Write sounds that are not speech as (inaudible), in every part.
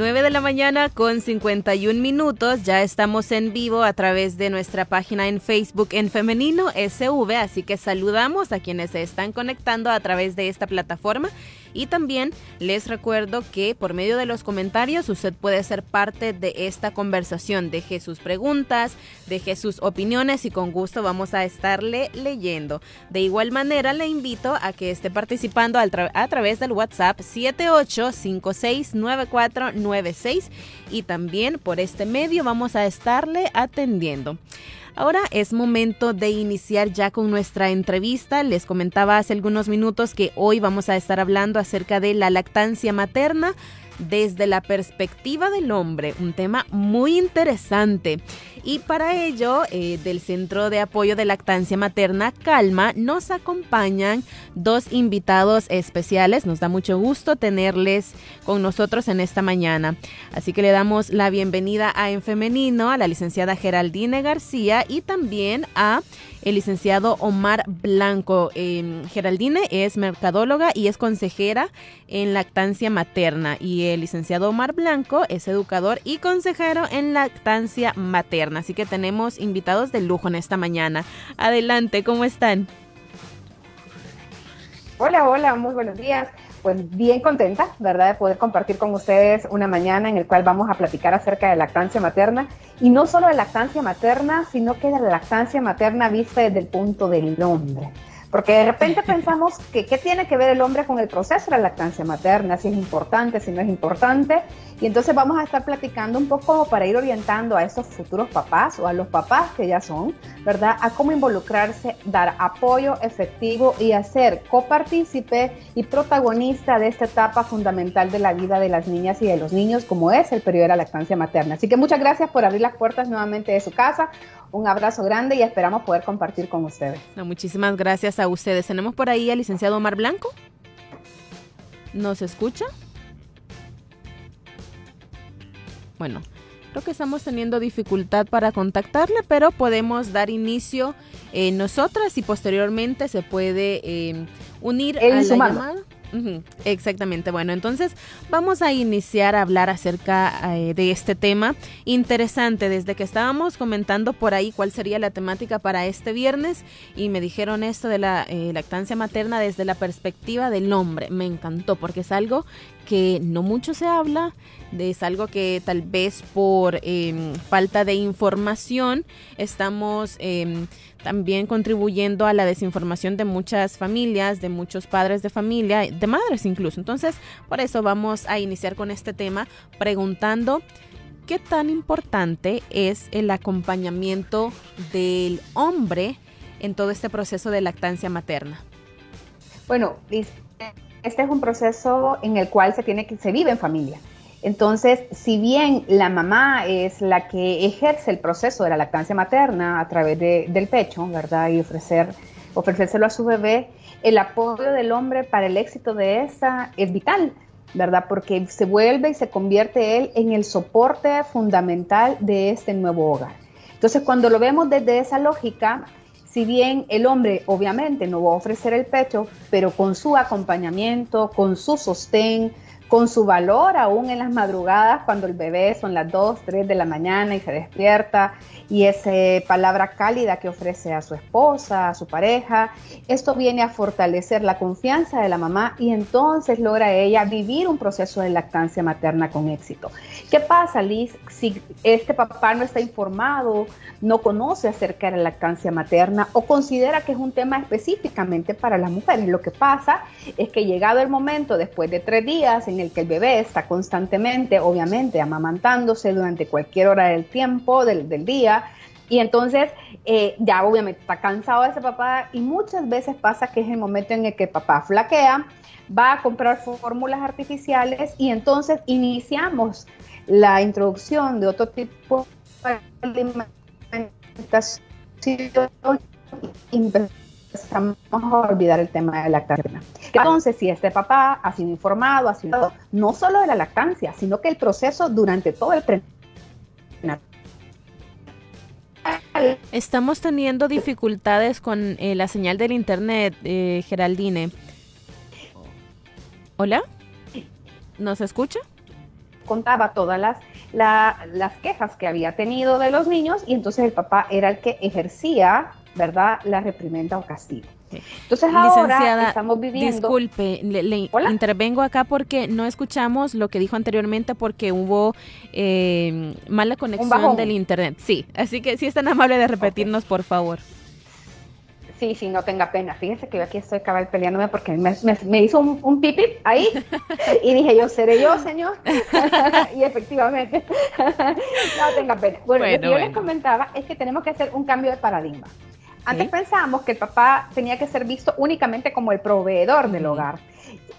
9 de la mañana con 51 minutos. Ya estamos en vivo a través de nuestra página en Facebook en Femenino SV, así que saludamos a quienes se están conectando a través de esta plataforma y también les recuerdo que por medio de los comentarios usted puede ser parte de esta conversación. Deje sus preguntas, deje sus opiniones y con gusto vamos a estarle leyendo. De igual manera le invito a que esté participando a, a través del WhatsApp 78569496 y también por este medio vamos a estarle atendiendo. Ahora es momento de iniciar ya con nuestra entrevista. Les comentaba hace algunos minutos que hoy vamos a estar hablando acerca de la lactancia materna desde la perspectiva del hombre, un tema muy interesante. Y para ello, eh, del Centro de Apoyo de Lactancia Materna Calma, nos acompañan dos invitados especiales. Nos da mucho gusto tenerles con nosotros en esta mañana. Así que le damos la bienvenida a En Femenino, a la licenciada Geraldine García y también a el licenciado Omar Blanco. Em, Geraldine es mercadóloga y es consejera en lactancia materna y el licenciado Omar Blanco es educador y consejero en lactancia materna. Así que tenemos invitados de lujo en esta mañana. Adelante, ¿cómo están? Hola, hola, muy buenos días pues bien contenta, ¿verdad?, de poder compartir con ustedes una mañana en el cual vamos a platicar acerca de lactancia materna y no solo de lactancia materna, sino que de la lactancia materna vista desde el punto del hombre. Porque de repente pensamos que qué tiene que ver el hombre con el proceso de la lactancia materna, si es importante, si no es importante. Y entonces vamos a estar platicando un poco para ir orientando a esos futuros papás o a los papás que ya son, ¿verdad? A cómo involucrarse, dar apoyo efectivo y hacer copartícipe y protagonista de esta etapa fundamental de la vida de las niñas y de los niños, como es el periodo de la lactancia materna. Así que muchas gracias por abrir las puertas nuevamente de su casa. Un abrazo grande y esperamos poder compartir con ustedes. muchísimas gracias a ustedes. Tenemos por ahí al licenciado Omar Blanco. ¿Nos escucha? Bueno, creo que estamos teniendo dificultad para contactarle, pero podemos dar inicio eh, nosotras y posteriormente se puede eh, unir a la llamada. Exactamente, bueno, entonces vamos a iniciar a hablar acerca eh, de este tema interesante. Desde que estábamos comentando por ahí cuál sería la temática para este viernes y me dijeron esto de la eh, lactancia materna desde la perspectiva del hombre. Me encantó porque es algo que no mucho se habla, es algo que tal vez por em, falta de información estamos em, también contribuyendo a la desinformación de muchas familias, de muchos padres de familia, de madres incluso. Entonces, por eso vamos a iniciar con este tema preguntando qué tan importante es el acompañamiento del hombre en todo este proceso de lactancia materna. Bueno, este es un proceso en el cual se tiene que se vive en familia. Entonces, si bien la mamá es la que ejerce el proceso de la lactancia materna a través del pecho, ¿verdad? Y ofrecer, ofrecérselo a su bebé, el apoyo del hombre para el éxito de esa es vital, ¿verdad? Porque se vuelve y se convierte él en el soporte fundamental de este nuevo hogar. Entonces, cuando lo vemos desde esa lógica, si bien el hombre obviamente no va a ofrecer el pecho, pero con su acompañamiento, con su sostén, con su valor aún en las madrugadas cuando el bebé son las 2, 3 de la mañana y se despierta y esa palabra cálida que ofrece a su esposa, a su pareja, esto viene a fortalecer la confianza de la mamá y entonces logra ella vivir un proceso de lactancia materna con éxito. ¿Qué pasa, Liz, si este papá no está informado, no conoce acerca de la lactancia materna o considera que es un tema específicamente para las mujeres? Lo que pasa es que llegado el momento, después de tres días en el que el bebé está constantemente, obviamente, amamantándose durante cualquier hora del tiempo, del, día, y entonces eh, ya obviamente está cansado ese papá y muchas veces pasa que es el momento en el que papá flaquea, va a comprar fórmulas artificiales y entonces iniciamos la introducción de otro tipo de alimentación empezamos a olvidar el tema de la lactancia. Entonces, si este papá ha sido informado, ha sido no solo de la lactancia, sino que el proceso durante todo el Estamos teniendo dificultades con eh, la señal del internet, eh, Geraldine. ¿Hola? ¿Nos escucha? Contaba todas las, las quejas que había tenido de los niños y entonces el papá era el que ejercía, ¿verdad?, la reprimenda o castigo. Entonces ahora estamos viviendo. Disculpe, le, intervengo acá porque no escuchamos lo que dijo anteriormente porque hubo eh, mala conexión del internet. Sí, así que si es tan amable de repetirnos, por favor. Sí, sí, no tenga pena. Fíjese que yo aquí estoy cabal peleándome porque me, hizo un, un pipi ahí (laughs) y dije yo, ¿seré yo, señor? (laughs) y efectivamente, (laughs) no tenga pena. Bueno, lo que yo les comentaba es que tenemos que hacer un cambio de paradigma. Antes pensábamos que el papá tenía que ser visto únicamente como el proveedor del hogar.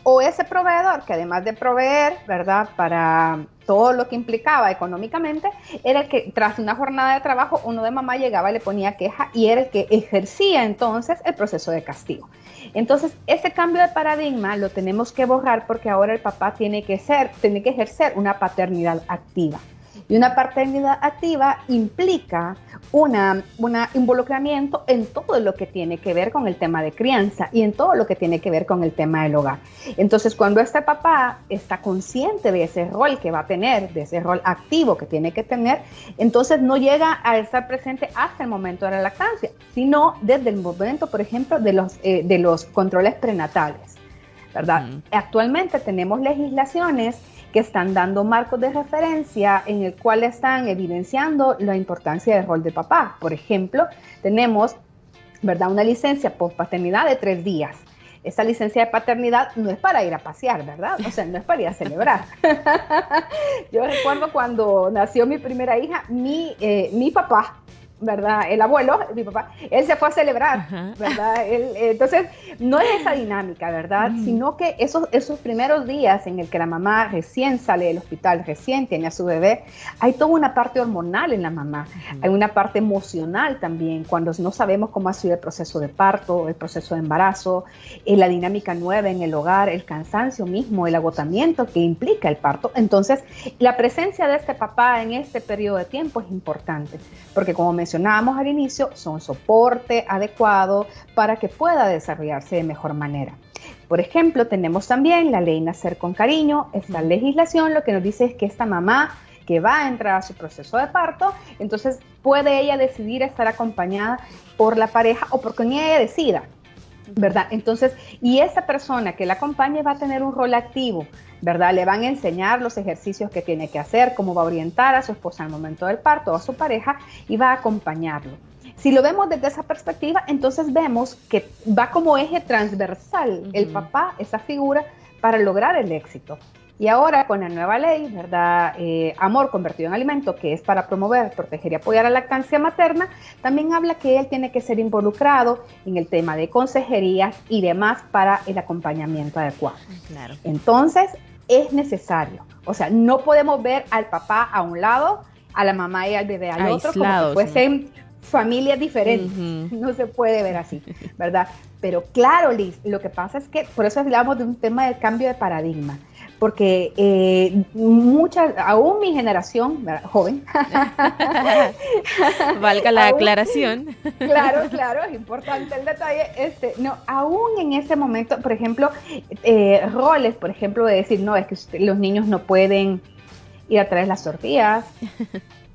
O ese proveedor que además de proveer, ¿verdad? Para todo lo que implicaba económicamente, era el que tras una jornada de trabajo uno de mamá llegaba y le ponía queja y era el que ejercía entonces el proceso de castigo. Entonces, ese cambio de paradigma lo tenemos que borrar porque ahora el papá tiene que ser, tiene que ejercer una paternidad activa. Y una paternidad activa implica un involucramiento en todo lo que tiene que ver con el tema de crianza y en todo lo que tiene que ver con el tema del hogar. Entonces, cuando este papá está consciente de ese rol que va a tener, de ese rol activo que tiene que tener, entonces no llega a estar presente hasta el momento de la lactancia, sino desde el momento, por ejemplo, de los, eh, de los controles prenatales. ¿verdad? Actualmente tenemos legislaciones que están dando marcos de referencia en el cual están evidenciando la importancia del rol de papá. Por ejemplo, tenemos ¿verdad? una licencia por paternidad de tres días. Esa licencia de paternidad no es para ir a pasear, ¿verdad? O sea, no es para ir a celebrar. (laughs) Yo recuerdo cuando nació mi primera hija, mi, eh, mi papá ¿verdad? El abuelo, mi papá, él se fue a celebrar, ¿verdad? entonces, no es esa dinámica, ¿verdad? Mm. Sino que esos, esos primeros días en el que la mamá recién sale del hospital, recién tiene a su bebé, hay toda una parte hormonal en la mamá, hay una parte emocional también, cuando no sabemos cómo ha sido el proceso de parto, el proceso de embarazo, eh, la dinámica nueva en el hogar, el cansancio mismo, el agotamiento que implica el parto. Entonces, la presencia de este papá en este periodo de tiempo es importante, porque como me mencionábamos al inicio, son soporte adecuado para que pueda desarrollarse de mejor manera. Por ejemplo, tenemos también la ley Nacer con Cariño. Esta legislación lo que nos dice es que esta mamá que va a entrar a su proceso de parto, entonces puede ella decidir estar acompañada por la pareja o por quien ella decida, ¿verdad? Entonces, y esa persona que la acompañe va a tener un rol activo, ¿verdad? Le van a enseñar los ejercicios que tiene que hacer, cómo va a orientar a su esposa al momento del parto o a su pareja y va a acompañarlo. Si lo vemos desde esa perspectiva, entonces vemos que va como eje transversal el papá, esa figura, para lograr el éxito. Y ahora con la nueva ley, ¿verdad? Eh, amor convertido en alimento, que es para promover, proteger y apoyar a la lactancia materna, también habla que él tiene que ser involucrado en el tema de consejerías y demás para el acompañamiento adecuado. Claro. Entonces, es necesario. O sea, no podemos ver al papá a un lado, a la mamá y al bebé al otro, como si fuesen familias diferentes. No se puede ver así, ¿verdad? Pero claro, Liz, lo que pasa es que por eso hablamos de un tema del cambio de paradigma porque eh, muchas, aún mi generación, joven, (laughs) valga la aclaración. Claro, claro, es importante el detalle. Este, no, aún en ese momento, por ejemplo, eh, roles, por ejemplo, de decir, no, es que los niños no pueden ir a traer las tortillas,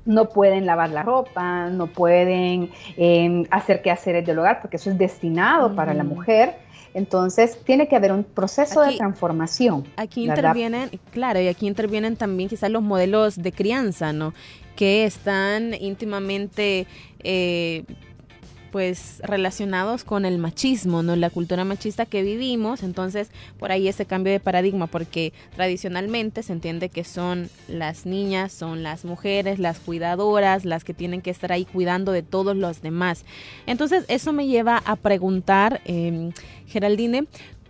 no pueden lavar la ropa, no pueden eh, hacer quehaceres del hogar, porque eso es destinado para la mujer entonces, tiene que haber un proceso de transformación. Aquí intervienen, claro, y aquí intervienen también quizás los modelos de crianza, ¿no? Que están íntimamente eh, pues relacionados con el machismo, ¿no? La cultura machista que vivimos, entonces por ahí ese cambio de paradigma, porque tradicionalmente se entiende que son las niñas, son las mujeres, las cuidadoras, las que tienen que estar ahí cuidando de todos los demás. Entonces eso me lleva a preguntar, eh, Geraldine,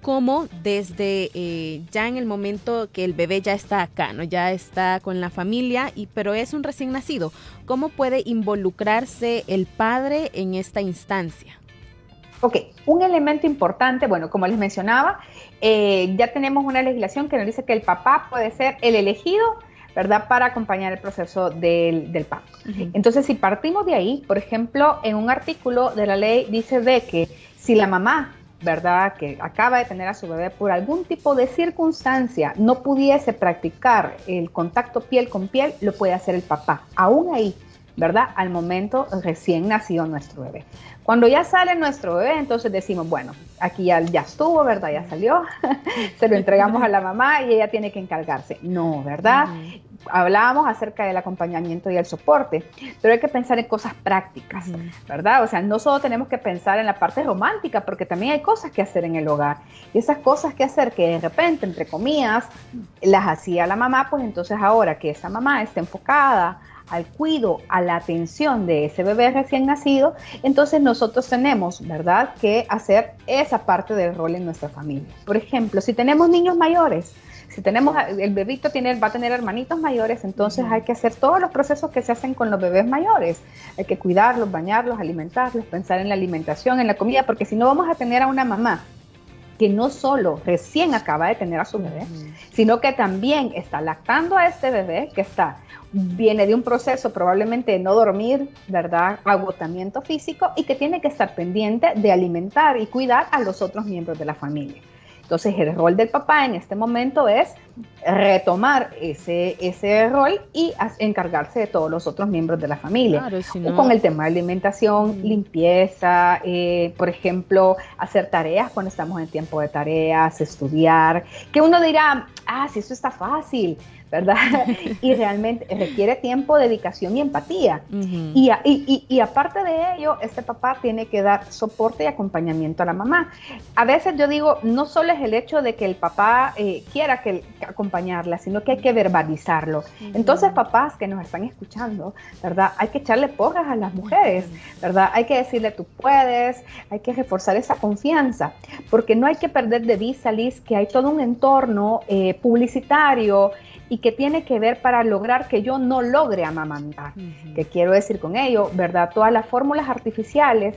cómo desde eh, ya en el momento que el bebé ya está acá, ¿no? Ya está con la familia, y, pero es un recién nacido, ¿cómo puede involucrarse el padre en esta instancia? Ok, un elemento importante, bueno, como les mencionaba, eh, ya tenemos una legislación que nos dice que el papá puede ser el elegido, ¿verdad?, para acompañar el proceso del, del. Entonces, si partimos de ahí, por ejemplo, en un artículo de la ley dice de que si la mamá ¿verdad? Que acaba de tener a su bebé por algún tipo de circunstancia, no pudiese practicar el contacto piel con piel, lo puede hacer el papá. Aún ahí, ¿verdad? Al momento recién nacido nuestro bebé. Cuando ya sale nuestro bebé, entonces decimos, bueno, aquí ya, ya estuvo, ¿verdad? Ya salió, (laughs) se lo entregamos a la mamá y ella tiene que encargarse. No, ¿verdad? Hablábamos acerca del acompañamiento y el soporte, pero hay que pensar en cosas prácticas, ¿verdad? O sea, no solo tenemos que pensar en la parte romántica, porque también hay cosas que hacer en el hogar. Y esas cosas que hacer que de repente, entre comillas, las hacía la mamá, pues entonces ahora que esa mamá está enfocada al cuido, a la atención de ese bebé recién nacido, entonces nosotros tenemos, ¿verdad?, que hacer esa parte del rol en nuestra familia. Por ejemplo, si tenemos niños mayores, si tenemos, el bebito tiene, va a tener hermanitos mayores, entonces hay que hacer todos los procesos que se hacen con los bebés mayores. Hay que cuidarlos, bañarlos, alimentarlos, pensar en la alimentación, en la comida, porque si no vamos a tener a una mamá que no solo recién acaba de tener a su bebé, sino que también está lactando a este bebé que está viene de un proceso probablemente de no dormir, ¿verdad? Agotamiento físico y que tiene que estar pendiente de alimentar y cuidar a los otros miembros de la familia. Entonces el rol del papá en este momento es retomar ese, ese rol y encargarse de todos los otros miembros de la familia. Con el tema de alimentación, mm. limpieza, eh, por ejemplo, hacer tareas cuando estamos en tiempo de tareas, estudiar, que uno dirá, ah, si eso está fácil, ¿verdad? (laughs) y realmente requiere tiempo, dedicación y empatía. y, y, y, aparte de ello, este papá tiene que dar soporte y acompañamiento a la mamá. A veces yo digo, no solo es el hecho de que el papá eh, quiera que, acompañarla, sino que hay que verbalizarlo. Entonces, papás que nos están escuchando, ¿verdad? Hay que echarle porras a las mujeres, ¿verdad? Hay que decirle, tú puedes, hay que reforzar esa confianza, porque no hay que perder de vista, Liz, que hay todo un entorno eh, publicitario, y que tiene que ver para lograr que yo no logre amamantar. ¿Qué quiero decir con ello? ¿Verdad? Todas las fórmulas artificiales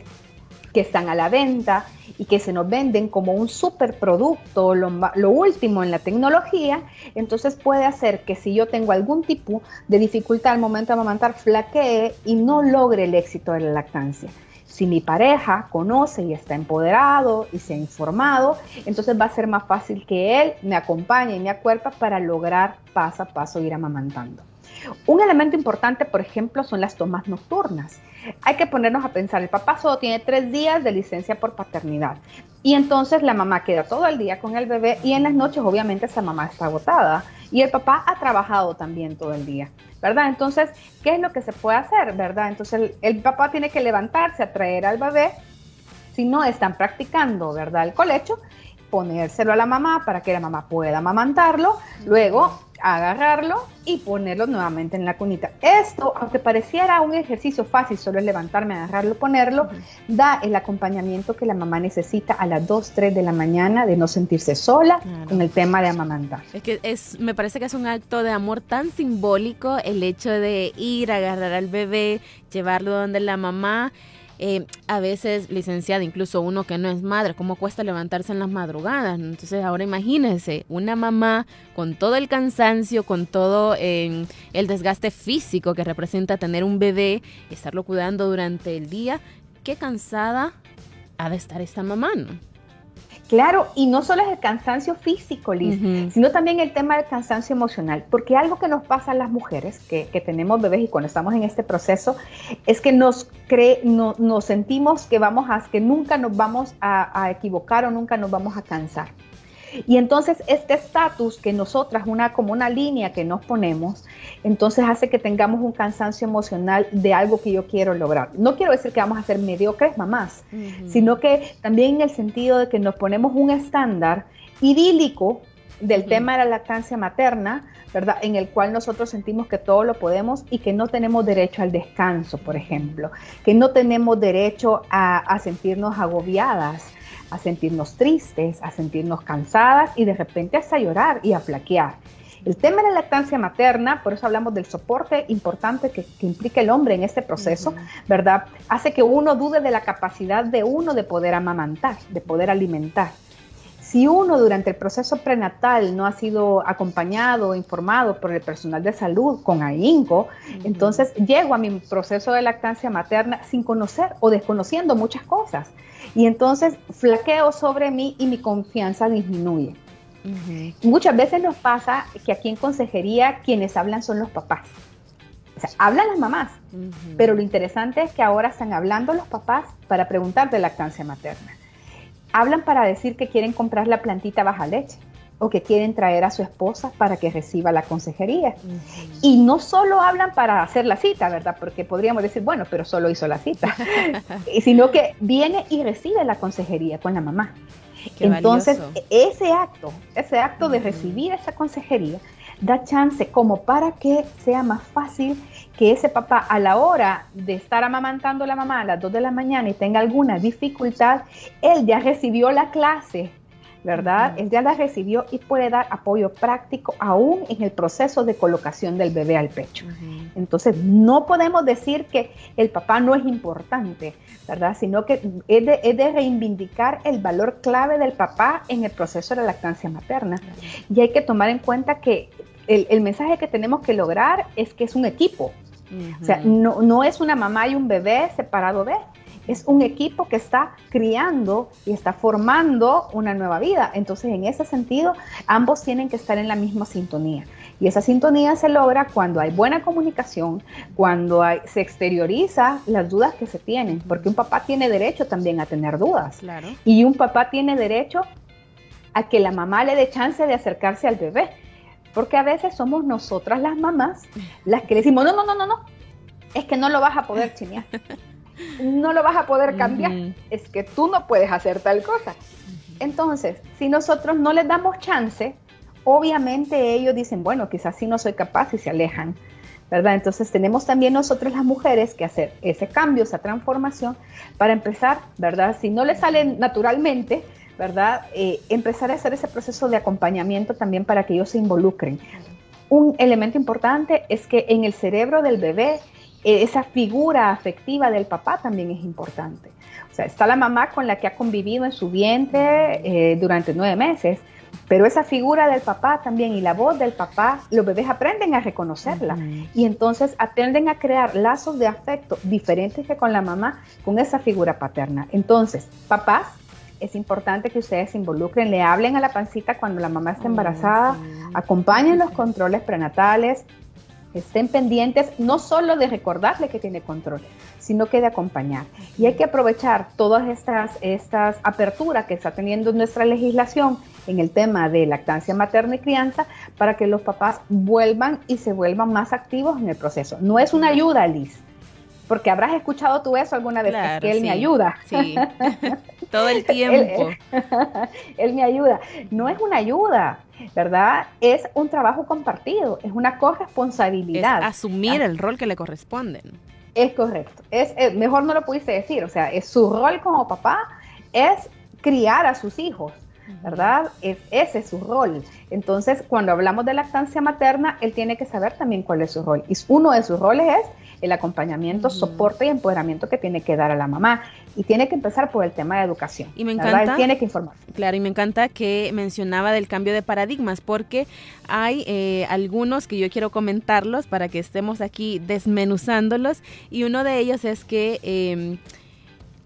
que están a la venta y que se nos venden como un superproducto, lo, lo último en la tecnología, entonces puede hacer que si yo tengo algún tipo de dificultad al momento de amamantar, flaquee y no logre el éxito de la lactancia. Si mi pareja conoce y está empoderado y se ha informado, entonces va a ser más fácil que él me acompañe y me acuerpa para lograr paso a paso ir amamantando. Un elemento importante, por ejemplo, son las tomas nocturnas. Hay que ponernos a pensar, el papá solo tiene tres días de licencia por paternidad y entonces la mamá queda todo el día con el bebé y en las noches obviamente esa mamá está agotada y el papá ha trabajado también todo el día. ¿verdad? Entonces, ¿qué es lo que se puede hacer, verdad? Entonces, el, papá tiene que levantarse a traer al bebé, si no están practicando, ¿verdad? El colecho, ponérselo a la mamá para que la mamá pueda amamantarlo, luego agarrarlo y ponerlo nuevamente en la cunita. Esto, aunque pareciera un ejercicio fácil, solo es levantarme, agarrarlo, ponerlo, da el acompañamiento que la mamá necesita a las 2, 3 de la mañana de no sentirse sola con el tema de amamantar. Es que es, me parece que es un acto de amor tan simbólico el hecho de ir a agarrar al bebé, llevarlo donde la mamá eh, a veces licenciada, incluso uno que no es madre, cómo cuesta levantarse en las madrugadas. Entonces ahora imagínense, una mamá con todo el cansancio, con todo eh, el desgaste físico que representa tener un bebé, estarlo cuidando durante el día, qué cansada ha de estar esta mamá, ¿no? Claro, y no solo es el cansancio físico, Liz, sino también el tema del cansancio emocional, porque algo que nos pasa a las mujeres que, tenemos bebés y cuando estamos en este proceso es que nos cree, no, nos sentimos que vamos a, que nunca nos vamos a equivocar o nunca nos vamos a cansar. Y entonces este estatus que nosotras, una como una línea que nos ponemos, entonces hace que tengamos un cansancio emocional de algo que yo quiero lograr. No quiero decir que vamos a ser mediocres mamás, sino que también en el sentido de que nos ponemos un estándar idílico del tema de la lactancia materna, ¿verdad? En el cual nosotros sentimos que todo lo podemos y que no tenemos derecho al descanso, por ejemplo, que no tenemos derecho a, a sentirnos agobiadas, a sentirnos tristes, a sentirnos cansadas y de repente hasta llorar y a flaquear. El tema de la lactancia materna, por eso hablamos del soporte importante que, implica el hombre en este proceso, ¿verdad? Hace que uno dude de la capacidad de uno de poder amamantar, de poder alimentar. Si uno durante el proceso prenatal no ha sido acompañado o informado por el personal de salud con ahínco, entonces llego a mi proceso de lactancia materna sin conocer o desconociendo muchas cosas. Y entonces flaqueo sobre mí y mi confianza disminuye. Muchas veces nos pasa que aquí en consejería quienes hablan son los papás. O sea, hablan las mamás, pero lo interesante es que ahora están hablando los papás para preguntar de lactancia materna hablan para decir que quieren comprar la plantita baja leche o que quieren traer a su esposa para que reciba la consejería. Y no solo hablan para hacer la cita, ¿verdad? Porque podríamos decir, bueno, pero solo hizo la cita, (laughs) sino que viene y recibe la consejería con la mamá. Entonces, ese acto, ese acto de recibir esa consejería, da chance como para que sea más fácil que ese papá a la hora de estar amamantando a la mamá a las 2 de la mañana y tenga alguna dificultad, él ya recibió la clase, ¿verdad? Él ya la recibió y puede dar apoyo práctico aún en el proceso de colocación del bebé al pecho. Entonces, no podemos decir que el papá no es importante, ¿verdad? Sino que es de, es de reivindicar el valor clave del papá en el proceso de la lactancia materna. Y hay que tomar en cuenta que el, mensaje que tenemos que lograr es que es un equipo. O sea, no, es una mamá y un bebé separado de, es un equipo que está criando y está formando una nueva vida. Entonces, en ese sentido, ambos tienen que estar en la misma sintonía. Y esa sintonía se logra cuando hay buena comunicación, cuando se exterioriza las dudas que se tienen, porque un papá tiene derecho también a tener dudas. Y un papá tiene derecho a que la mamá le dé chance de acercarse al bebé porque a veces somos nosotras las mamás las que decimos, no, no, no, no, no, es que no lo vas a poder chinear. (laughs) No lo vas a poder cambiar. Es que tú no puedes hacer tal cosa. Entonces, si nosotros no les damos chance, obviamente ellos dicen, bueno, quizás sí no soy capaz y se alejan. ¿verdad? Entonces tenemos también nosotros las mujeres que hacer ese cambio, esa transformación, para empezar, ¿verdad? Si no le sale naturalmente, ¿verdad? Eh, empezar a hacer ese proceso de acompañamiento también para que ellos se involucren. Un elemento importante es que en el cerebro del bebé, esa figura afectiva del papá también es importante. O sea, está la mamá con la que ha convivido en su vientre eh, durante nueve meses, pero esa figura del papá también y la voz del papá, los bebés aprenden a reconocerla y entonces aprenden a crear lazos de afecto diferentes que con la mamá, con esa figura paterna. Entonces, papás, es importante que ustedes se involucren, le hablen a la pancita cuando la mamá está embarazada, acompañen los controles prenatales, estén pendientes no solo de recordarle que tiene control, sino que de acompañar. Y hay que aprovechar todas estas, estas aperturas que está teniendo nuestra legislación en el tema de lactancia materna y crianza para que los papás vuelvan y se vuelvan más activos en el proceso. No es una ayuda, Liz, porque habrás escuchado tú eso alguna vez, que él me ayuda. Sí. (laughs) Todo el (laughs) tiempo. (laughs) Él, me ayuda. No es una ayuda, ¿verdad? Es un trabajo compartido, es una corresponsabilidad. Es asumir el rol que le corresponde. Es correcto. Es, eh, mejor no lo pudiste decir. O sea, es su rol como papá es criar a sus hijos. ¿verdad? Es, ese es su rol. Entonces, cuando hablamos de lactancia materna, él tiene que saber también cuál es su rol. Y uno de sus roles es el acompañamiento, soporte y empoderamiento que tiene que dar a la mamá. Y tiene que empezar por el tema de educación. Y me encanta. tiene que informar. Claro, y me encanta que mencionaba del cambio de paradigmas, porque hay eh, algunos que yo quiero comentarlos para que estemos aquí desmenuzándolos. Y uno de ellos es que. Em,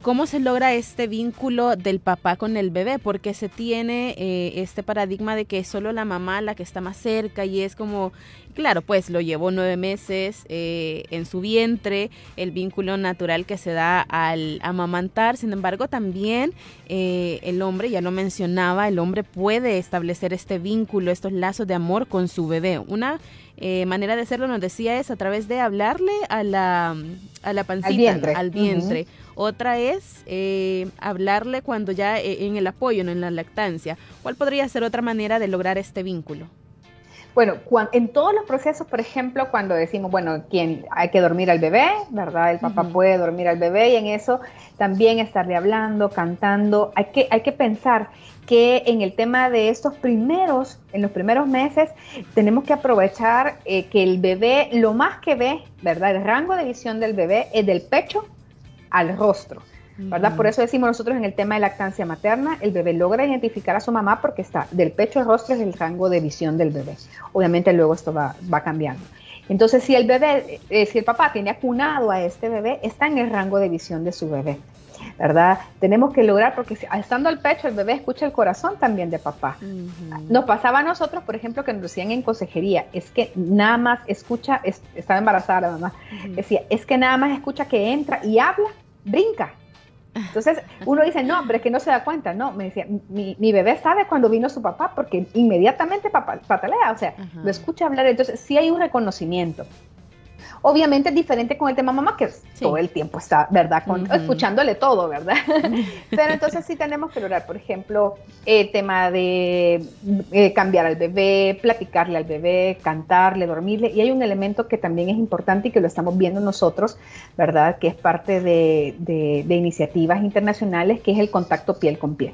¿Cómo se logra este vínculo del papá con el bebé? Porque se tiene eh, este paradigma de que es solo la mamá la que está más cerca y es como, claro, pues lo llevó nueve meses eh, en su vientre, el vínculo natural que se da al amamantar. Sin embargo, también eh, el hombre, ya lo mencionaba, el hombre puede establecer este vínculo, estos lazos de amor con su bebé. Una manera de hacerlo, nos decía, es a través de hablarle a la, a la pancita, al vientre. Otra es eh, hablarle cuando ya eh, en el apoyo, no en la lactancia. ¿Cuál podría ser otra manera de lograr este vínculo? Bueno, en todos los procesos, por ejemplo, cuando decimos, bueno, ¿quién hay que dormir al bebé, ¿verdad? El papá puede dormir al bebé y en eso también estarle hablando, cantando. Hay que, hay que pensar que en el tema de estos primeros, en los primeros meses, tenemos que aprovechar eh, que el bebé, lo más que ve, ¿verdad? El rango de visión del bebé es del pecho al rostro. ¿Verdad? Por eso decimos nosotros en el tema de lactancia materna, el bebé logra identificar a su mamá porque está del pecho al rostro es el rango de visión del bebé. Obviamente luego esto va, va cambiando. Entonces, si el bebé, eh, si el papá tiene acunado a este bebé, está en el rango de visión de su bebé. ¿verdad? Tenemos que lograr, porque estando al pecho, el bebé escucha el corazón también de papá. Nos pasaba a nosotros, por ejemplo, que nos decían en consejería, es que nada más escucha, estaba embarazada la mamá, decía, es que nada más escucha que entra y habla, brinca. Entonces uno dice, no, pero es que no se da cuenta. No, me decía, mi, mi bebé sabe cuando vino su papá porque inmediatamente papá, patalea, o sea, lo escucha hablar. Entonces sí hay un reconocimiento. Obviamente es diferente con el tema mamá, que todo el tiempo está, ¿verdad? Escuchándole todo, ¿verdad? (laughs) Pero entonces sí tenemos que lograr, por ejemplo, el tema de eh, cambiar al bebé, platicarle al bebé, cantarle, dormirle. Y hay un elemento que también es importante y que lo estamos viendo nosotros, ¿verdad? Que es parte de, de iniciativas internacionales, que es el contacto piel con piel.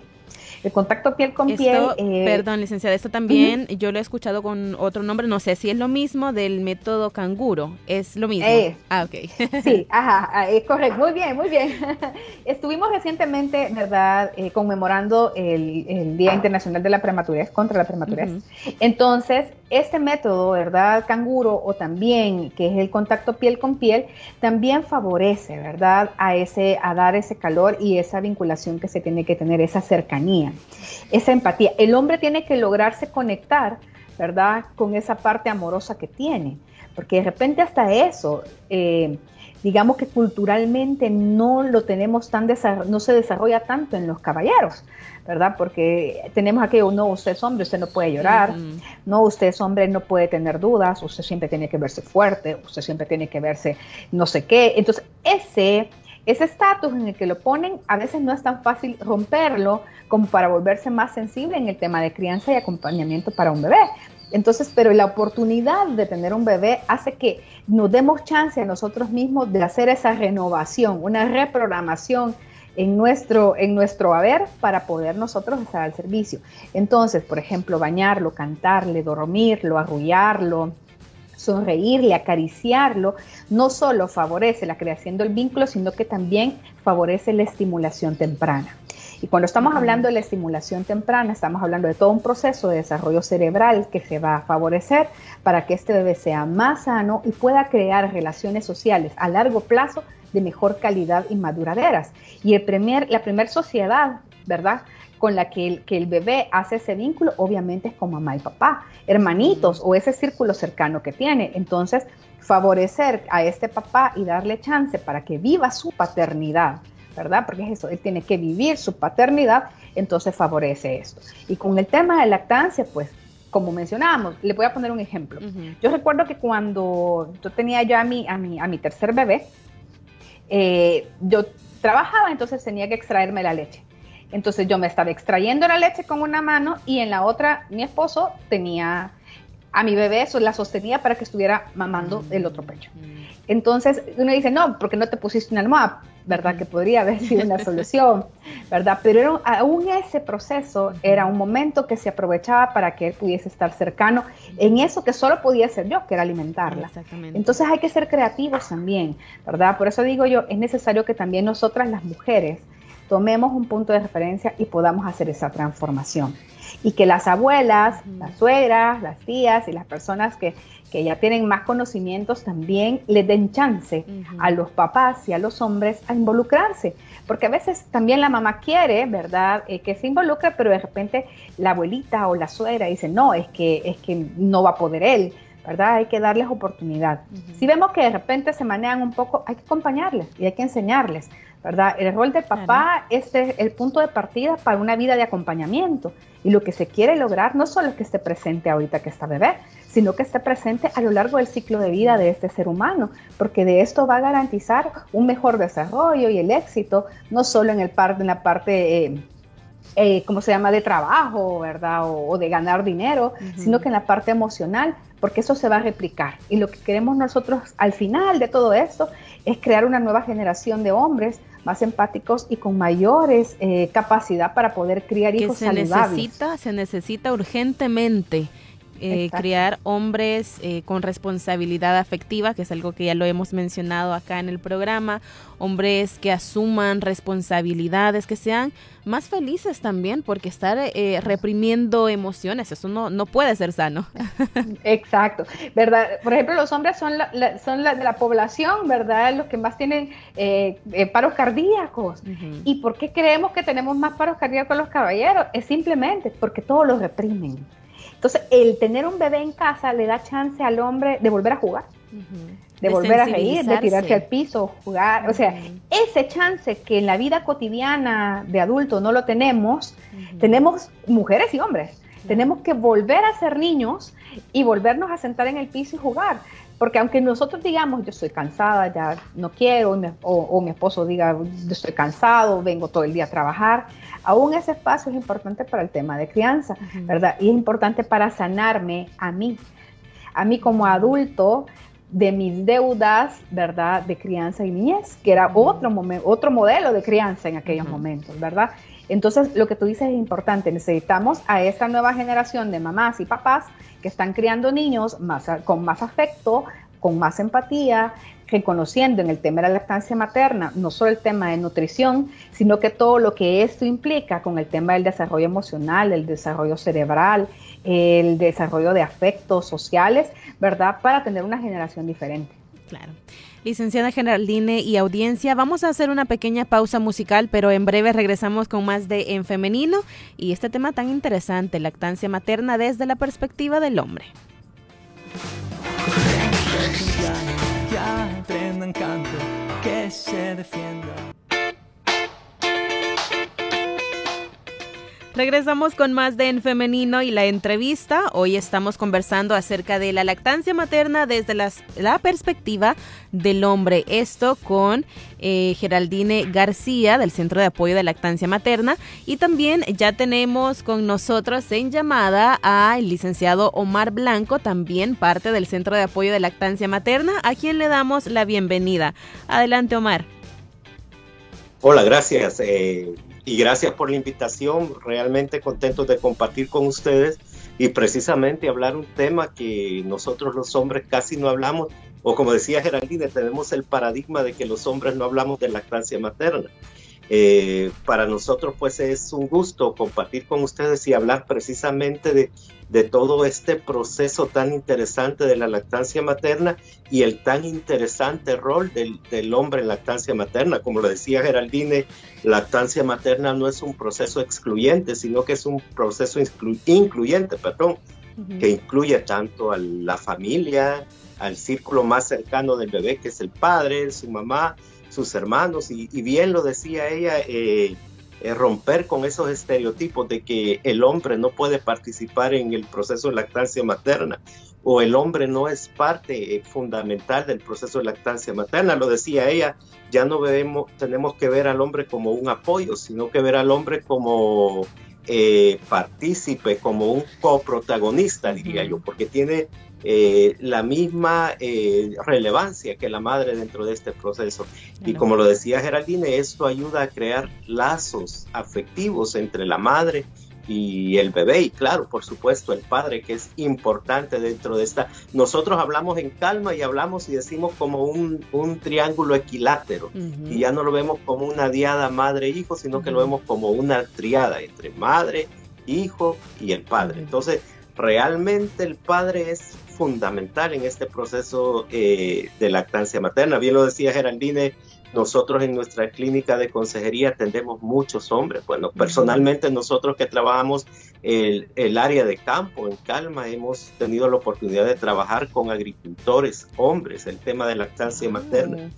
El contacto piel con piel. Eh, perdón, licenciada, esto también yo lo he escuchado con otro nombre, no sé si es lo mismo del método canguro. ¿Es lo mismo? Eh, ah, ok. (laughs) sí, ajá, ah, es correcto. Muy bien, muy bien. (laughs) Estuvimos recientemente, ¿verdad?, eh, conmemorando el, Día Internacional de la Prematurez, contra la prematurez. Entonces, este método, ¿verdad? Canguro o también que es el contacto piel con piel, también favorece, ¿verdad? A, ese, a dar ese calor y esa vinculación que se tiene que tener, esa cercanía, esa empatía. El hombre tiene que lograrse conectar, ¿verdad? Con esa parte amorosa que tiene, porque de repente hasta eso... Eh, digamos que culturalmente no lo tenemos tan no se desarrolla tanto en los caballeros, ¿verdad? Porque tenemos aquello, no, usted es hombre, usted no puede llorar, no, usted es hombre, no puede tener dudas, usted siempre tiene que verse fuerte, usted siempre tiene que verse no sé qué. Entonces, ese ese estatus en el que lo ponen a veces no es tan fácil romperlo como para volverse más sensible en el tema de crianza y acompañamiento para un bebé. Entonces, pero la oportunidad de tener un bebé hace que nos demos chance a nosotros mismos de hacer esa renovación, una reprogramación en nuestro, en nuestro haber para poder nosotros estar al servicio. Entonces, por ejemplo, bañarlo, cantarle, dormirlo, arrullarlo, sonreírle, acariciarlo, no solo favorece la creación del vínculo, sino que también favorece la estimulación temprana. Y cuando estamos hablando de la estimulación temprana, estamos hablando de todo un proceso de desarrollo cerebral que se va a favorecer para que este bebé sea más sano y pueda crear relaciones sociales a largo plazo de mejor calidad y maduraderas. Y el primer, la primera sociedad, ¿verdad? Con la que el, que el bebé hace ese vínculo, obviamente es con mamá y papá, hermanitos o ese círculo cercano que tiene. Entonces, favorecer a este papá y darle chance para que viva su paternidad ¿verdad? Porque es eso, él tiene que vivir su paternidad, entonces favorece esto. Y con el tema de lactancia, pues, como mencionábamos, le voy a poner un ejemplo. Yo recuerdo que cuando yo tenía ya a mi, a mi, a mi tercer bebé, eh, yo trabajaba, entonces tenía que extraerme la leche. Entonces yo me estaba extrayendo la leche con una mano y en la otra mi esposo tenía a mi bebé, la sostenía para que estuviera mamando el otro pecho. Entonces uno dice, no, porque no te pusiste una almohada, ¿verdad? Que podría haber sido una (laughs) solución, ¿verdad? Pero aún ese proceso era un momento que se aprovechaba para que él pudiese estar cercano en eso que solo podía ser yo, que era alimentarla. Exactamente. Entonces hay que ser creativos también, ¿verdad? Por eso digo yo, es necesario que también nosotras las mujeres tomemos un punto de referencia y podamos hacer esa transformación y que las abuelas, las suegras, las tías y las personas que, ya tienen más conocimientos también le den chance a los papás y a los hombres a involucrarse. Porque a veces también la mamá quiere, ¿verdad?, eh, que se involucre, pero de repente la abuelita o la suegra dice, no, es que, es que no va a poder él. ¿verdad? Hay que darles oportunidad. Si vemos que de repente se manejan un poco, hay que acompañarles y hay que enseñarles, ¿verdad? El rol del papá es el punto de partida para una vida de acompañamiento. Y lo que se quiere lograr no solo es que esté presente ahorita que está bebé, sino que esté presente a lo largo del ciclo de vida de este ser humano, porque de esto va a garantizar un mejor desarrollo y el éxito, no solo en, el par, en la parte... Eh, eh, ¿cómo se llama?, de trabajo, ¿verdad? O, de ganar dinero, sino que en la parte emocional, porque eso se va a replicar. Y lo que queremos nosotros al final de todo esto es crear una nueva generación de hombres más empáticos y con mayores eh, capacidad para poder criar hijos se saludables. Necesita, se necesita urgentemente eh, crear hombres eh, con responsabilidad afectiva, que es algo que ya lo hemos mencionado acá en el programa, hombres que asuman responsabilidades, que sean más felices también, porque estar eh, reprimiendo emociones, eso no, no puede ser sano. (laughs) Exacto, ¿verdad? Por ejemplo, los hombres son, la, son la, de la población, ¿verdad? Los que más tienen paros cardíacos. ¿Y por qué creemos que tenemos más paros cardíacos los caballeros? Es simplemente porque todos los reprimen. Entonces, el tener un bebé en casa le da chance al hombre de volver a jugar, de, volver a reír, de tirarse al piso, jugar. O sea, ese chance que en la vida cotidiana de adulto no lo tenemos, tenemos mujeres y hombres. Tenemos que volver a ser niños y volvernos a sentar en el piso y jugar. Porque aunque nosotros digamos, yo estoy cansada, ya no quiero, o, o mi esposo diga, yo estoy cansado, vengo todo el día a trabajar, Aún ese espacio es importante para el tema de crianza, ¿verdad? Y es importante para sanarme a mí, a mí como adulto de mis deudas, ¿verdad? De crianza y niñez, que era otro, otro modelo de crianza en aquellos momentos, ¿verdad? Entonces, lo que tú dices es importante. Necesitamos a esta nueva generación de mamás y papás que están criando niños más, con más afecto, con más empatía, reconociendo en el tema de la lactancia materna no solo el tema de nutrición, sino que todo lo que esto implica con el tema del desarrollo emocional, el desarrollo cerebral, el desarrollo de afectos sociales, ¿verdad? Para tener una generación diferente. Claro. Licenciada Geraldine y audiencia, vamos a hacer una pequeña pausa musical, pero en breve regresamos con más de En Femenino y este tema tan interesante, lactancia materna desde la perspectiva del hombre. Regresamos con más de En Femenino y la entrevista. Hoy estamos conversando acerca de la lactancia materna desde la perspectiva del hombre. Esto con eh, Geraldine García del Centro de Apoyo de Lactancia Materna. Y también ya tenemos con nosotros en llamada al licenciado Omar Blanco, también parte del Centro de Apoyo de Lactancia Materna, a quien le damos la bienvenida. Adelante, Omar. Hola, gracias. Eh, y gracias por la invitación. Realmente contento de compartir con ustedes y precisamente hablar un tema que nosotros los hombres casi no hablamos, o como decía Geraldine, tenemos el paradigma de que los hombres no hablamos de lactancia materna. Eh, para nosotros pues es un gusto compartir con ustedes y hablar precisamente de, de, todo este proceso tan interesante de la lactancia materna y el tan interesante rol del, del hombre en lactancia materna. Como lo decía Geraldine, lactancia materna no es un proceso excluyente, sino que es un proceso incluyente, perdón, que incluye tanto a la familia, al círculo más cercano del bebé, que es el padre, su mamá, sus hermanos, y, bien lo decía ella, eh, eh, romper con esos estereotipos de que el hombre no puede participar en el proceso de lactancia materna o el hombre no es parte eh, fundamental del proceso de lactancia materna. Lo decía ella, ya no vemos, tenemos que ver al hombre como un apoyo, sino que ver al hombre como partícipe, como un coprotagonista, diría yo, porque tiene eh, la misma eh, relevancia que la madre dentro de este proceso. Y como lo decía Geraldine, esto ayuda a crear lazos afectivos entre la madre y el bebé y claro, por supuesto, el padre que es importante dentro de esta. Nosotros hablamos en calma y hablamos y decimos como un, triángulo equilátero y ya no lo vemos como una diada madre-hijo, sino que lo vemos como una triada entre madre, hijo y el padre. Entonces, realmente el padre es fundamental en este proceso eh, de lactancia materna. Bien lo decía Geraldine, nosotros en nuestra clínica de consejería atendemos muchos hombres. Bueno, personalmente nosotros que trabajamos el, el, área de campo en Calma hemos tenido la oportunidad de trabajar con agricultores, hombres, el tema de lactancia ah. materna.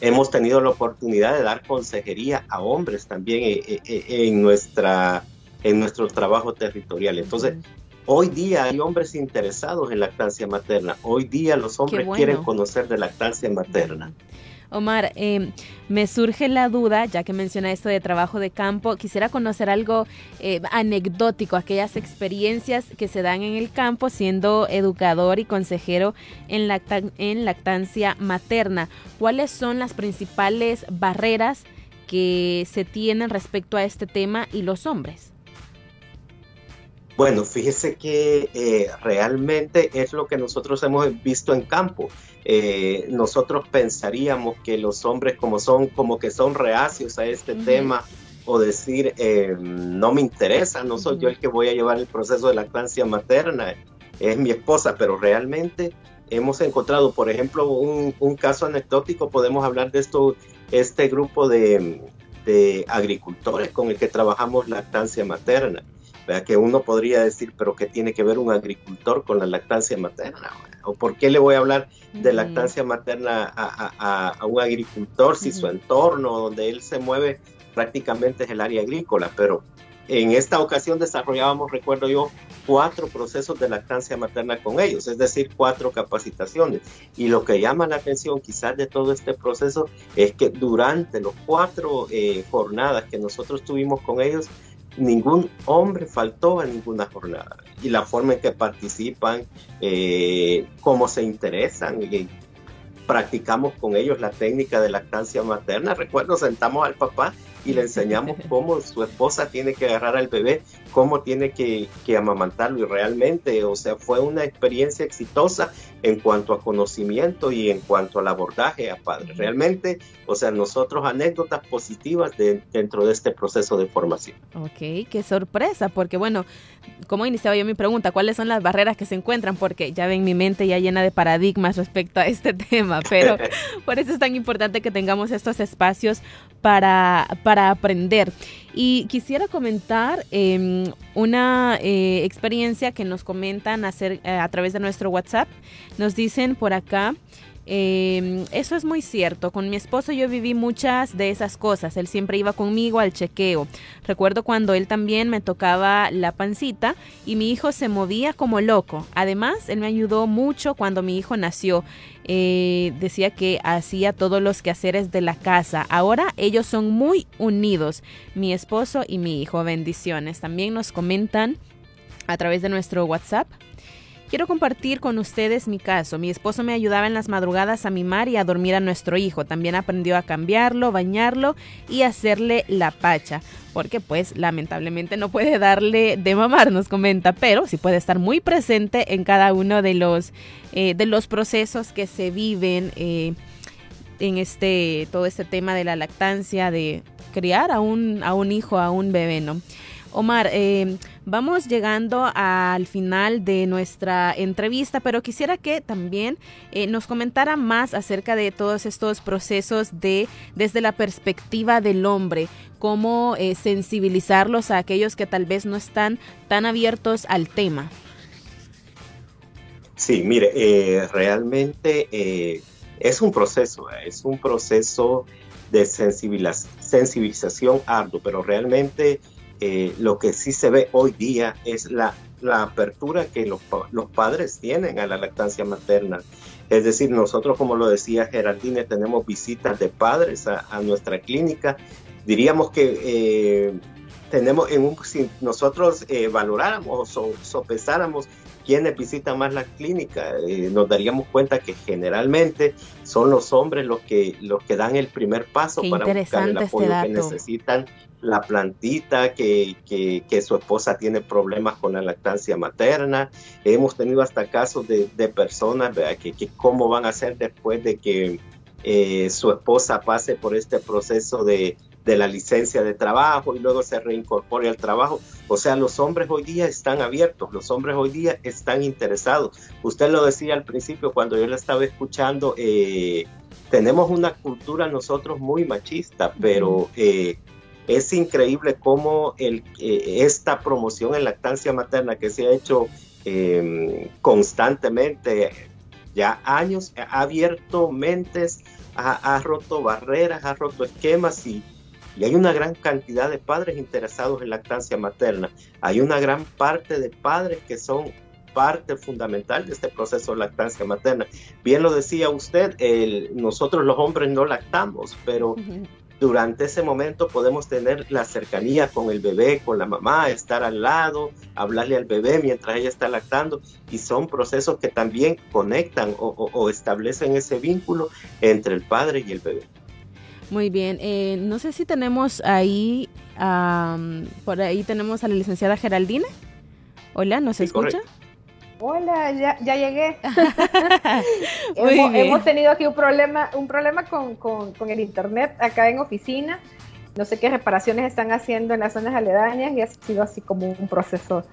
Hemos tenido la oportunidad de dar consejería a hombres también eh, eh, en, nuestra, en nuestro trabajo territorial. Entonces, Hoy día hay hombres interesados en lactancia materna. Hoy día los hombres quieren conocer de lactancia materna. Omar, em, me surge la duda, ya que menciona esto de trabajo de campo, quisiera conocer algo eh, anecdótico, aquellas experiencias que se dan en el campo siendo educador y consejero en, en lactancia materna. ¿Cuáles son las principales barreras que se tienen respecto a este tema y los hombres? Bueno, fíjese que eh, realmente es lo que nosotros hemos visto en campo. Eh, nosotros pensaríamos que los hombres como son, como que son reacios a este tema o decir, eh, no me interesa, no soy yo el que voy a llevar el proceso de lactancia materna, es mi esposa, pero realmente hemos encontrado, por ejemplo, un, caso anecdótico, podemos hablar de esto, este grupo de, de agricultores con el que trabajamos lactancia materna que uno podría decir, pero ¿qué tiene que ver un agricultor con la lactancia materna? ¿O por qué le voy a hablar de lactancia materna a, un agricultor si su entorno donde él se mueve prácticamente es el área agrícola? Pero en esta ocasión desarrollábamos, recuerdo yo, cuatro procesos de lactancia materna con ellos, es decir, cuatro capacitaciones. Y lo que llama la atención quizás de todo este proceso es que durante los cuatro eh, jornadas que nosotros tuvimos con ellos, ningún hombre faltó a ninguna jornada. Y la forma en que participan, eh, cómo se interesan, y practicamos con ellos la técnica de lactancia materna. Recuerdo, sentamos al papá y le enseñamos (laughs) cómo su esposa tiene que agarrar al bebé, cómo tiene que, que, amamantarlo y realmente, o sea, fue una experiencia exitosa en cuanto a conocimiento y en cuanto al abordaje a padres. Realmente, o sea, nosotros anécdotas positivas dentro de este proceso de formación. Ok, qué sorpresa, porque bueno, como iniciaba yo mi pregunta, ¿cuáles son las barreras que se encuentran? Porque ya ven mi mente ya llena de paradigmas respecto a este (laughs) tema, pero (laughs) por eso es tan importante que tengamos estos espacios para, para aprender. Y quisiera comentar em, una eh, experiencia que nos comentan hacer, eh, a través de nuestro WhatsApp. Nos dicen por acá, eh, eso es muy cierto. Con mi esposo yo viví muchas de esas cosas. Él siempre iba conmigo al chequeo. Recuerdo cuando él también me tocaba la pancita y mi hijo se movía como loco. Además, él me ayudó mucho cuando mi hijo nació. Eh, decía que hacía todos los quehaceres de la casa. Ahora ellos son muy unidos, mi esposo y mi hijo. Bendiciones. También nos comentan a través de nuestro WhatsApp. Quiero compartir con ustedes mi caso. Mi esposo me ayudaba en las madrugadas a mimar y a dormir a nuestro hijo. También aprendió a cambiarlo, bañarlo y hacerle la pacha. Porque pues lamentablemente no puede darle de mamar, nos comenta, pero sí puede estar muy presente en cada uno de los, eh, de los procesos que se viven eh, en este, todo este tema de la lactancia, de criar a un, a un hijo, a un bebé, ¿no? Omar, eh, vamos llegando al final de nuestra entrevista, pero quisiera que también eh, nos comentara más acerca de todos estos procesos de desde la perspectiva del hombre, cómo eh, sensibilizarlos a aquellos que tal vez no están tan abiertos al tema. Sí, mire, realmente es un proceso, es un proceso de sensibilización arduo, pero realmente eh, lo que sí se ve hoy día es la, apertura que los, padres tienen a la lactancia materna. Es decir, nosotros, como lo decía Geraldine, tenemos visitas de padres a, nuestra clínica. Diríamos que eh, tenemos, en un, si nosotros eh, valoráramos o sopesáramos quiénes visitan más la clínica, nos daríamos cuenta que generalmente son los hombres los que, los que dan el primer paso para buscar el apoyo que necesitan la plantita, que, que, su esposa tiene problemas con la lactancia materna. Hemos tenido hasta casos de, personas Que, que, cómo van a hacer después de que eh, su esposa pase por este proceso de, de la licencia de trabajo y luego se reincorpore al trabajo. O sea, los hombres hoy día están abiertos, los hombres hoy día están interesados. Usted lo decía al principio cuando yo le estaba escuchando, eh, tenemos una cultura nosotros muy machista, pero eh, es increíble cómo el, eh, esta promoción en lactancia materna que se ha hecho em, constantemente, ya años, ha abierto mentes, ha, roto barreras, ha roto esquemas y, y hay una gran cantidad de padres interesados en lactancia materna. Hay una gran parte de padres que son parte fundamental de este proceso de lactancia materna. Bien lo decía usted, nosotros los hombres no lactamos, pero durante ese momento podemos tener la cercanía con el bebé, con la mamá, estar al lado, hablarle al bebé mientras ella está lactando y son procesos que también conectan o, establecen ese vínculo entre el padre y el bebé. Muy bien, eh, no sé si tenemos ahí, por ahí tenemos a la licenciada Geraldine. Hola, ¿nos escucha? Hola, ya, ya llegué. (laughs) hemos, hemos, tenido aquí un problema, un problema con, con, con, el internet acá en oficina. No sé qué reparaciones están haciendo en las zonas aledañas y ha sido así como un proceso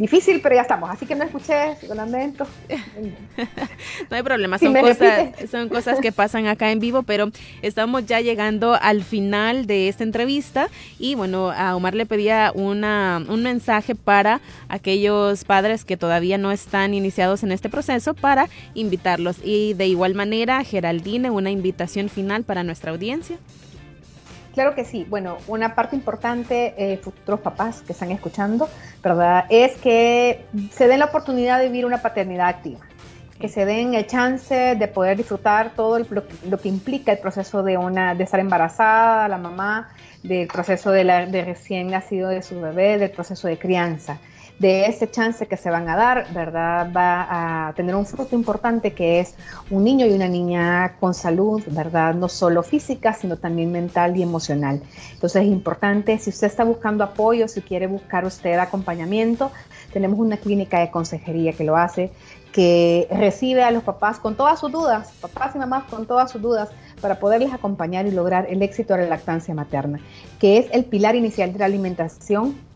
difícil, pero ya estamos. Así que no escuché, lamento. (laughs) no hay problema, son, cosas, son cosas que pasan acá en vivo, pero estamos ya llegando al final de esta entrevista y bueno, a Omar le pedía una, un mensaje para aquellos padres que todavía no están iniciados en este proceso para invitarlos. Y de igual manera, Geraldine, una invitación final para nuestra audiencia. Claro que sí. Bueno, una parte importante, eh, futuros papás que están escuchando, ¿verdad? Es que se den la oportunidad de vivir una paternidad activa, que se den el chance de poder disfrutar todo lo, que implica el proceso de, una, de estar embarazada, la mamá, del proceso de, la, de recién nacido de su bebé, del proceso de crianza de ese chance que se van a dar, ¿verdad? Va a tener un fruto importante que es un niño y una niña con salud, ¿verdad? No solo física, sino también mental y emocional. Entonces es importante, si usted está buscando apoyo, si quiere buscar usted acompañamiento, tenemos una clínica de consejería que lo hace, que recibe a los papás con todas sus dudas, papás y mamás con todas sus dudas, para poderles acompañar y lograr el éxito de la lactancia materna, que es el pilar inicial de la alimentación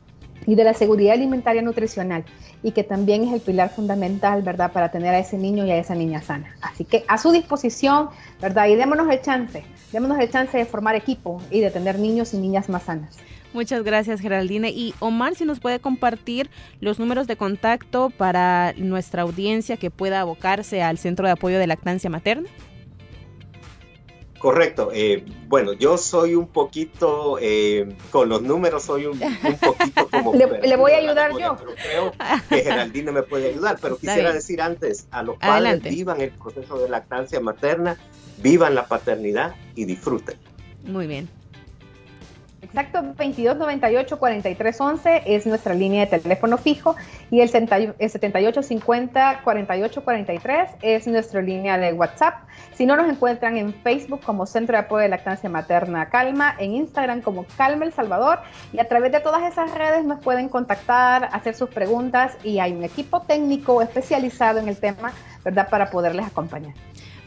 y de la seguridad alimentaria nutricional y que también es el pilar fundamental, ¿verdad?, para tener a ese niño y a esa niña sana. Así que a su disposición, ¿verdad? Y démonos el chance, démonos el chance de formar equipo y de tener niños y niñas más sanas. Muchas gracias, Geraldine. Y Omar, si nos puede compartir los números de contacto para nuestra audiencia que pueda abocarse al Centro de Apoyo de Lactancia Materna. Correcto. Eh, bueno, yo soy un poquito, eh, con los números soy un, poquito (laughs) como... le, voy a ayudar yo. Pero creo que Geraldine me puede ayudar. Pero (laughs) quisiera decir antes, a los padres vivan el proceso de lactancia materna, vivan la paternidad y disfruten. Muy bien. Exacto, 2298-4311 es nuestra línea de teléfono fijo y el 7850-4843 es nuestra línea de WhatsApp. Si no nos encuentran en Facebook como Centro de Apoyo de Lactancia Materna Calma, en Instagram como Calma El Salvador y a través de todas esas redes nos pueden contactar, hacer sus preguntas y hay un equipo técnico especializado en el tema, ¿verdad?, para poderles acompañar.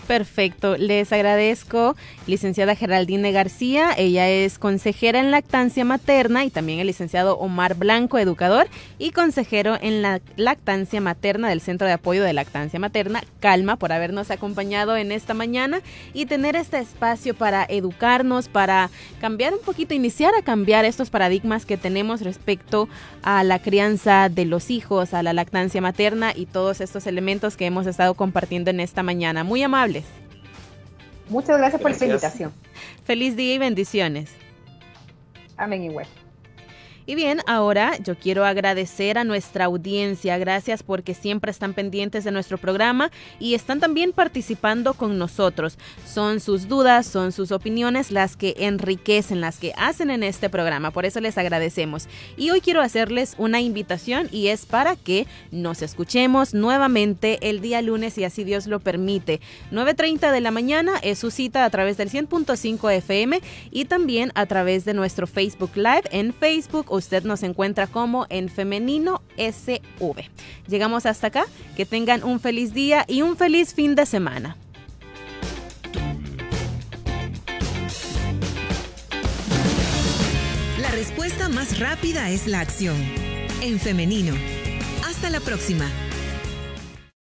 Perfecto, les agradezco, licenciada Geraldine García, ella es consejera en lactancia materna y también el licenciado Omar Blanco, educador y consejero en la lactancia materna del Centro de Apoyo de Lactancia Materna, Calma, por habernos acompañado en esta mañana y tener este espacio para educarnos, para cambiar un poquito, iniciar a cambiar estos paradigmas que tenemos respecto a la crianza de los hijos, a la lactancia materna y todos estos elementos que hemos estado compartiendo en esta mañana. Muy amable. Muchas gracias, por la invitación. Feliz día y bendiciones. Amén igual. Y bien, ahora yo quiero agradecer a nuestra audiencia. Gracias porque siempre están pendientes de nuestro programa y están también participando con nosotros. Son sus dudas, son sus opiniones las que enriquecen, las que hacen en este programa. Por eso les agradecemos. Y hoy quiero hacerles una invitación y es para que nos escuchemos nuevamente el día lunes, si así Dios lo permite. 9.30 de la mañana es su cita a través del 100.5 FM y también a través de nuestro Facebook Live en Facebook usted nos encuentra como en femenino SV. Llegamos hasta acá, que tengan un feliz día y un feliz fin de semana. La respuesta más rápida es la acción. En femenino. Hasta la próxima.